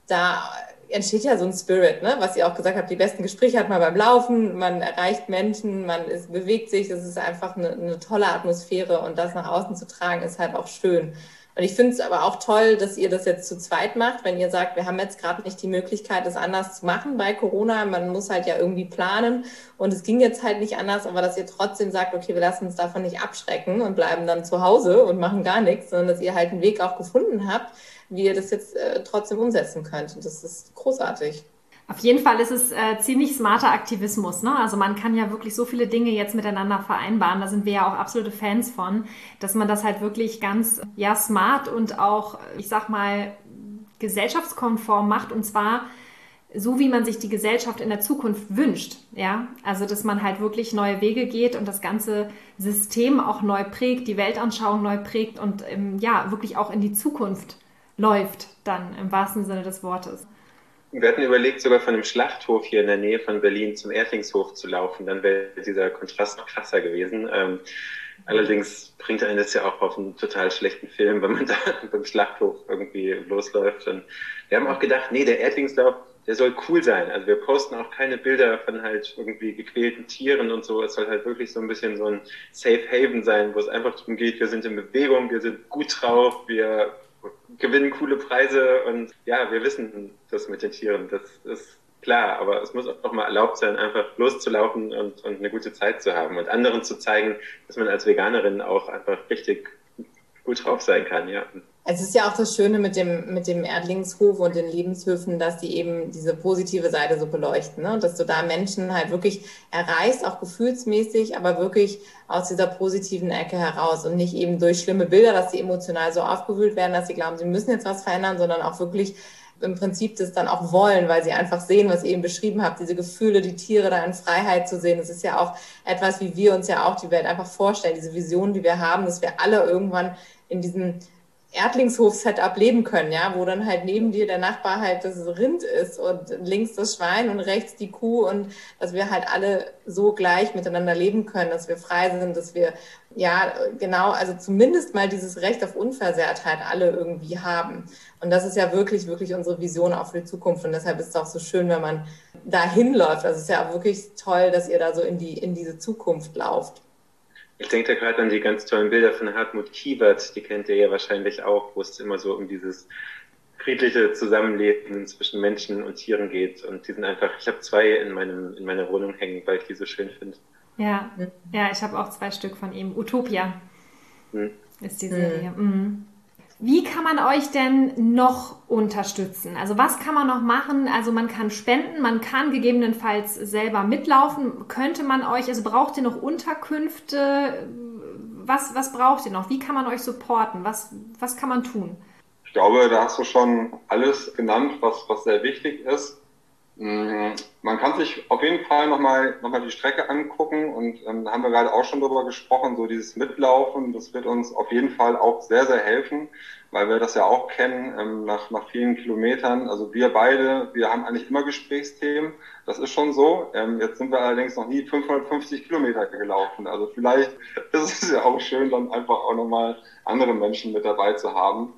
Da entsteht ja so ein Spirit, ne? was ihr auch gesagt habt, die besten Gespräche hat man beim Laufen, man erreicht Menschen, man ist, bewegt sich, es ist einfach eine, eine tolle Atmosphäre und das nach außen zu tragen, ist halt auch schön. Und ich finde es aber auch toll, dass ihr das jetzt zu zweit macht, wenn ihr sagt, wir haben jetzt gerade nicht die Möglichkeit, das anders zu machen bei Corona. Man muss halt ja irgendwie planen und es ging jetzt halt nicht anders, aber dass ihr trotzdem sagt, okay, wir lassen uns davon nicht abschrecken und bleiben dann zu Hause und machen gar nichts, sondern dass ihr halt einen Weg auch gefunden habt, wie ihr das jetzt äh, trotzdem umsetzen könnt. Und das ist großartig. Auf jeden Fall ist es äh, ziemlich smarter Aktivismus. Ne? Also man kann ja wirklich so viele Dinge jetzt miteinander vereinbaren. Da sind wir ja auch absolute Fans von, dass man das halt wirklich ganz ja smart und auch, ich sag mal, gesellschaftskonform macht. Und zwar so, wie man sich die Gesellschaft in der Zukunft wünscht. Ja, also dass man halt wirklich neue Wege geht und das ganze System auch neu prägt, die Weltanschauung neu prägt und ähm, ja wirklich auch in die Zukunft läuft, dann im wahrsten Sinne des Wortes. Wir hatten überlegt, sogar von dem Schlachthof hier in der Nähe von Berlin zum Erdlingshof zu laufen. Dann wäre dieser Kontrast noch krasser gewesen. Ähm, allerdings bringt einen das ja auch auf einen total schlechten Film, wenn man da beim Schlachthof irgendwie losläuft. Und wir haben auch gedacht, nee, der Erdlingslauf, der soll cool sein. Also wir posten auch keine Bilder von halt irgendwie gequälten Tieren und so. Es soll halt wirklich so ein bisschen so ein Safe Haven sein, wo es einfach darum geht, wir sind in Bewegung, wir sind gut drauf, wir gewinnen coole Preise und ja, wir wissen das mit den Tieren. Das ist klar, aber es muss auch mal erlaubt sein, einfach loszulaufen und, und eine gute Zeit zu haben und anderen zu zeigen, dass man als Veganerin auch einfach richtig gut drauf sein kann, ja. Es ist ja auch das Schöne mit dem, mit dem Erdlingshof und den Lebenshöfen, dass die eben diese positive Seite so beleuchten, ne? dass du da Menschen halt wirklich erreichst, auch gefühlsmäßig, aber wirklich aus dieser positiven Ecke heraus und nicht eben durch schlimme Bilder, dass sie emotional so aufgewühlt werden, dass sie glauben, sie müssen jetzt was verändern, sondern auch wirklich im Prinzip das dann auch wollen, weil sie einfach sehen, was ihr eben beschrieben habt, diese Gefühle, die Tiere da in Freiheit zu sehen. Das ist ja auch etwas, wie wir uns ja auch die Welt einfach vorstellen, diese Vision, die wir haben, dass wir alle irgendwann in diesem Erdlingshof-Setup leben können, ja, wo dann halt neben dir der Nachbar halt das Rind ist und links das Schwein und rechts die Kuh und dass wir halt alle so gleich miteinander leben können, dass wir frei sind, dass wir ja genau, also zumindest mal dieses Recht auf Unversehrtheit alle irgendwie haben. Und das ist ja wirklich, wirklich unsere Vision auch für die Zukunft. Und deshalb ist es auch so schön, wenn man dahin läuft. Also es ist ja wirklich toll, dass ihr da so in die, in diese Zukunft lauft. Ich denke da gerade an die ganz tollen Bilder von Hartmut Kiebert, die kennt ihr ja wahrscheinlich auch, wo es immer so um dieses friedliche Zusammenleben zwischen Menschen und Tieren geht. Und die sind einfach, ich habe zwei in meinem in meiner Wohnung hängen, weil ich die so schön finde. Ja, ja, ich habe auch zwei Stück von ihm. Utopia hm. ist die Serie. Hm. Mhm. Wie kann man euch denn noch unterstützen? Also was kann man noch machen? Also man kann spenden, man kann gegebenenfalls selber mitlaufen. Könnte man euch, also braucht ihr noch Unterkünfte? Was, was braucht ihr noch? Wie kann man euch supporten? Was, was kann man tun? Ich glaube, da hast du schon alles genannt, was, was sehr wichtig ist. Man kann sich auf jeden Fall nochmal noch mal die Strecke angucken und ähm, haben wir gerade auch schon drüber gesprochen, so dieses Mitlaufen, das wird uns auf jeden Fall auch sehr, sehr helfen, weil wir das ja auch kennen ähm, nach, nach vielen Kilometern. Also wir beide, wir haben eigentlich immer Gesprächsthemen, das ist schon so. Ähm, jetzt sind wir allerdings noch nie 550 Kilometer gelaufen. Also vielleicht ist es ja auch schön, dann einfach auch nochmal andere Menschen mit dabei zu haben.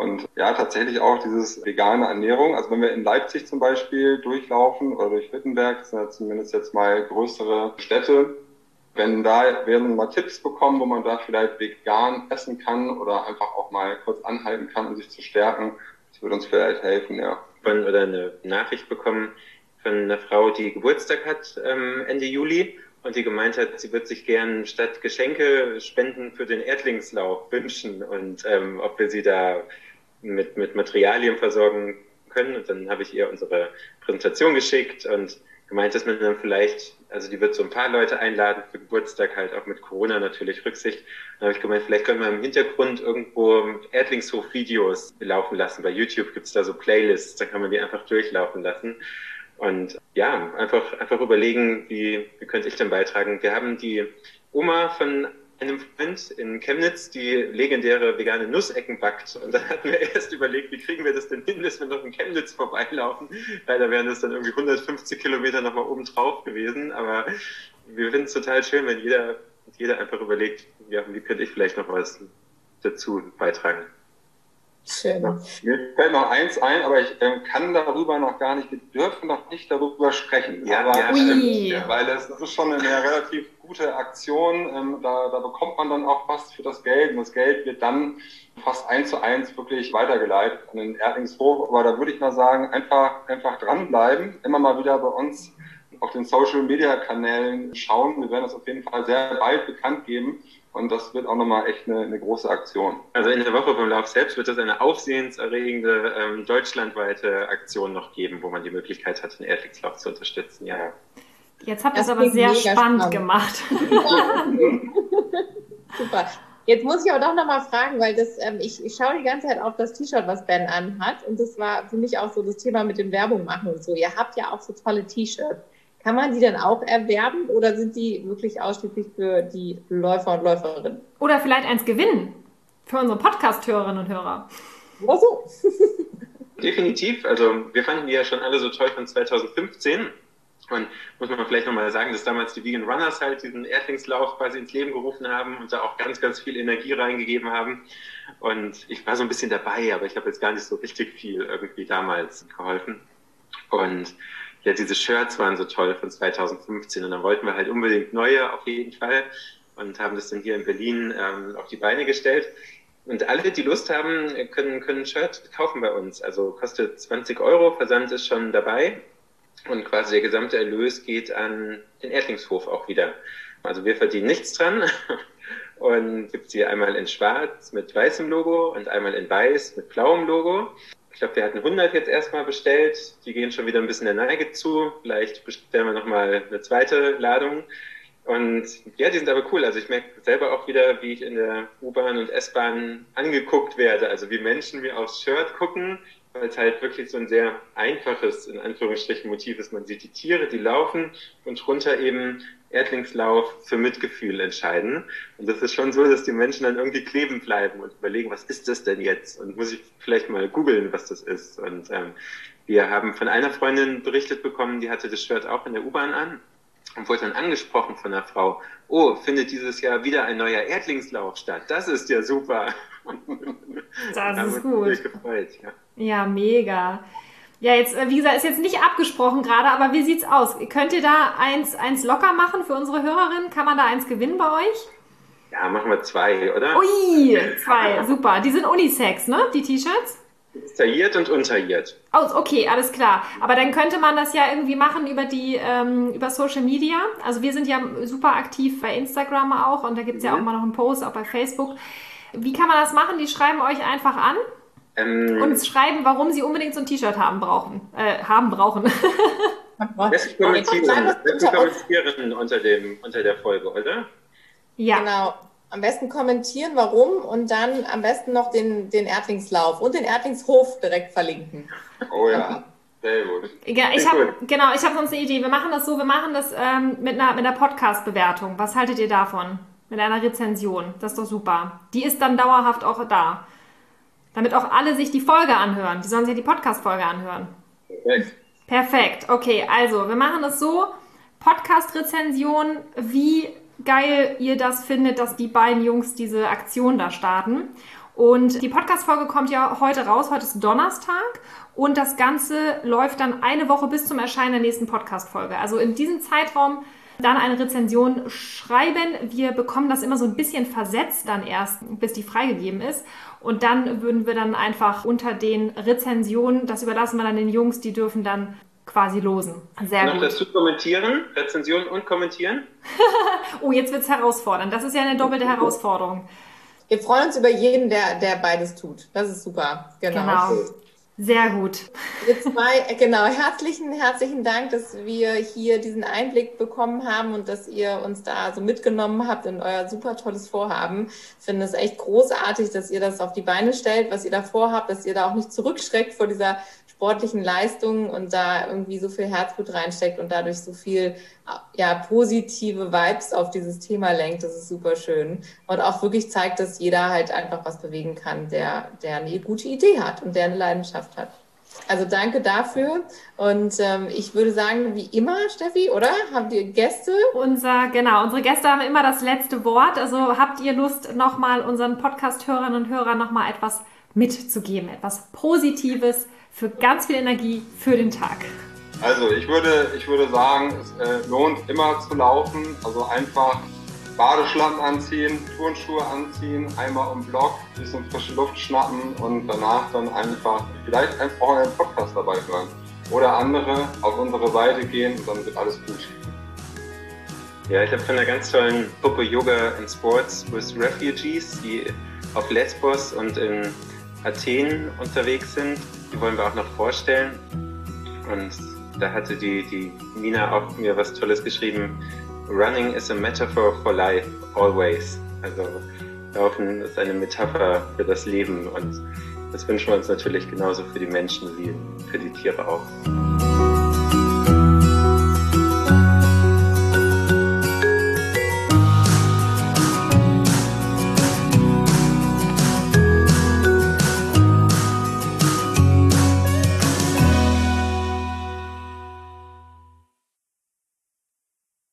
Und ja, tatsächlich auch dieses vegane Ernährung. Also wenn wir in Leipzig zum Beispiel durchlaufen oder durch Wittenberg, das sind ja zumindest jetzt mal größere Städte, wenn da werden mal Tipps bekommen, wo man da vielleicht vegan essen kann oder einfach auch mal kurz anhalten kann, um sich zu stärken, das würde uns vielleicht helfen, ja. Oder eine Nachricht bekommen von einer Frau, die Geburtstag hat ähm, Ende Juli und die gemeint hat, sie wird sich gern statt Geschenke Spenden für den Erdlingslauf wünschen und ähm, ob wir sie da mit, mit Materialien versorgen können. Und dann habe ich ihr unsere Präsentation geschickt und gemeint, dass man dann vielleicht, also die wird so ein paar Leute einladen für Geburtstag, halt auch mit Corona natürlich Rücksicht. Dann habe ich gemeint, vielleicht können wir im Hintergrund irgendwo Erdlingshof-Videos laufen lassen. Bei YouTube gibt's da so Playlists, da kann man die einfach durchlaufen lassen. Und ja, einfach, einfach überlegen, wie, wie könnte ich denn beitragen. Wir haben die Oma von einem Freund in Chemnitz die legendäre vegane Nussecken backt. Und dann hatten wir erst überlegt, wie kriegen wir das denn hin, dass wir noch in Chemnitz vorbeilaufen. Leider wären das dann irgendwie 150 Kilometer nochmal oben drauf gewesen. Aber wir finden es total schön, wenn jeder, jeder einfach überlegt, ja, wie könnte ich vielleicht noch was dazu beitragen. Schön. Mir fällt noch eins ein, aber ich äh, kann darüber noch gar nicht, wir dürfen noch nicht darüber sprechen. Ja, aber, ja, stimmt, weil das, das, ist schon eine relativ gute Aktion. Ähm, da, da bekommt man dann auch was für das Geld und das Geld wird dann fast eins zu eins wirklich weitergeleitet an den Erdlingshof. Aber da würde ich mal sagen, einfach, einfach dranbleiben, immer mal wieder bei uns auf den Social Media Kanälen schauen. Wir werden das auf jeden Fall sehr bald bekannt geben. Und das wird auch nochmal echt eine, eine, große Aktion. Also in der Woche vom Lauf selbst wird es eine aufsehenserregende ähm, deutschlandweite Aktion noch geben, wo man die Möglichkeit hat, den Erdlingslauf zu unterstützen. Ja. Jetzt habt ihr es aber sehr spannend, spannend, gemacht. Super. Jetzt muss ich aber doch nochmal fragen, weil das, ähm, ich, ich schaue die ganze Zeit auf das T-Shirt, was Ben anhat. Und das war für mich auch so das Thema mit dem Werbung machen und so. Ihr habt ja auch so tolle T-Shirts. Kann man die dann auch erwerben oder sind die wirklich ausschließlich für die Läufer und Läuferinnen? Oder vielleicht eins gewinnen für unsere Podcast-Hörerinnen und Hörer. Oder so. Definitiv. Also wir fanden die ja schon alle so toll von 2015. Und muss man vielleicht nochmal sagen, dass damals die Vegan Runners halt diesen Erdlingslauf quasi ins Leben gerufen haben und da auch ganz, ganz viel Energie reingegeben haben. Und ich war so ein bisschen dabei, aber ich habe jetzt gar nicht so richtig viel irgendwie damals geholfen. Und ja, diese Shirts waren so toll von 2015 und dann wollten wir halt unbedingt neue auf jeden Fall und haben das dann hier in Berlin ähm, auf die Beine gestellt. Und alle, die Lust haben, können, können ein Shirt kaufen bei uns. Also kostet 20 Euro, Versand ist schon dabei. Und quasi der gesamte Erlös geht an den Erdlingshof auch wieder. Also wir verdienen nichts dran. Und gibt sie einmal in schwarz mit weißem Logo und einmal in weiß mit blauem Logo. Ich glaube, wir hatten 100 jetzt erstmal bestellt. Die gehen schon wieder ein bisschen der Neige zu. Vielleicht bestellen wir nochmal eine zweite Ladung. Und ja, die sind aber cool. Also ich merke selber auch wieder, wie ich in der U-Bahn und S-Bahn angeguckt werde. Also wie Menschen mir aufs Shirt gucken, weil es halt wirklich so ein sehr einfaches, in Anführungsstrichen, Motiv ist. Man sieht die Tiere, die laufen und drunter eben Erdlingslauf für Mitgefühl entscheiden. Und das ist schon so, dass die Menschen dann irgendwie kleben bleiben und überlegen, was ist das denn jetzt? Und muss ich vielleicht mal googeln, was das ist? Und ähm, wir haben von einer Freundin berichtet bekommen, die hatte das Shirt auch in der U-Bahn an und wurde dann angesprochen von der Frau, oh, findet dieses Jahr wieder ein neuer Erdlingslauf statt. Das ist ja super. Das ist gut. Gefreut, ja. ja, mega. Ja, jetzt, äh, wie gesagt, ist jetzt nicht abgesprochen gerade, aber wie sieht's aus? Könnt ihr da eins, eins locker machen für unsere Hörerinnen? Kann man da eins gewinnen bei euch? Ja, machen wir zwei, oder? Ui, zwei, super. Die sind Unisex, ne? Die T-Shirts? Tailliert und unterhiert. Oh, okay, alles klar. Aber dann könnte man das ja irgendwie machen über die ähm, über Social Media. Also wir sind ja super aktiv bei Instagram auch und da gibt's ja auch mal noch einen Post, auch bei Facebook. Wie kann man das machen? Die schreiben euch einfach an Ähm, und schreiben, warum sie unbedingt so ein T-Shirt haben brauchen. Äh, haben brauchen. Besten kommentieren, kommentieren unter, dem, unter der Folge, oder? ja. Genau. Am besten kommentieren, warum und dann am besten noch den, den Erdlingslauf und den Erdlingshof direkt verlinken. Oh ja, sehr gut. Ja, ich habe genau, ich habe sonst eine Idee. Wir machen das so, wir machen das ähm, mit einer mit einer Podcast-Bewertung. Was haltet ihr davon? Mit einer Rezension. Das ist doch super. Die ist dann dauerhaft auch da. Damit auch alle sich die Folge anhören. Die sollen sich ja die Podcast-Folge anhören. Perfekt. Perfekt. Okay, also wir machen es so. Podcast-Rezension, wie geil ihr das findet, dass die beiden Jungs diese Aktion da starten. Und die Podcast-Folge kommt ja heute raus. Heute ist Donnerstag. Und das Ganze läuft dann eine Woche bis zum Erscheinen der nächsten Podcast-Folge. Also in diesem Zeitraum dann eine Rezension schreiben. Wir bekommen das immer so ein bisschen versetzt dann erst, bis die freigegeben ist. Und dann würden wir dann einfach unter den Rezensionen, das überlassen wir dann den Jungs, die dürfen dann quasi losen. Sehr Noch gut. dazu kommentieren, Rezension und kommentieren. Oh, jetzt wird's herausfordernd. Das ist ja eine doppelte Herausforderung. Wir freuen uns über jeden, der, der beides tut. Das ist super. Genau. Genau. Sehr gut. Wir zwei, äh, genau, herzlichen, herzlichen Dank, dass wir hier diesen Einblick bekommen haben und dass ihr uns da so mitgenommen habt in euer super tolles Vorhaben. Ich finde es echt großartig, dass ihr das auf die Beine stellt, was ihr da vorhabt, dass ihr da auch nicht zurückschreckt vor dieser sportlichen Leistung und da irgendwie so viel Herzblut reinsteckt und dadurch so viel ja, positive Vibes auf dieses Thema lenkt. Das ist super schön. Und auch wirklich zeigt, dass jeder halt einfach was bewegen kann, der, der eine gute Idee hat und der eine Leidenschaft hat. Also danke dafür. Und ähm, ich würde sagen, wie immer, Steffi, oder? Habt ihr Gäste? Unser, genau, unsere Gäste haben immer das letzte Wort. Also habt ihr Lust, nochmal unseren Podcast-Hörerinnen und Hörern nochmal etwas mitzugeben, etwas Positives für ganz viel Energie für den Tag. Also ich würde, ich würde sagen, es äh, lohnt immer zu laufen. Also einfach Badeschlappen anziehen, Turnschuhe anziehen, einmal im Block, bisschen frische Luft schnappen und danach dann einfach vielleicht einfach auch einen Podcast dabei hören. Oder andere auf unsere Seite gehen und dann wird alles gut. Ja, ich habe von einer ganz tollen Gruppe Yoga and Sports with Refugees, die auf Lesbos und in Athen unterwegs sind. Die wollen wir auch noch vorstellen. Und da hatte die, die Nina auch mir was Tolles geschrieben. Running is a metaphor for life, always. Also Laufen ist eine Metapher für das Leben und das wünschen wir uns natürlich genauso für die Menschen wie für die Tiere auch.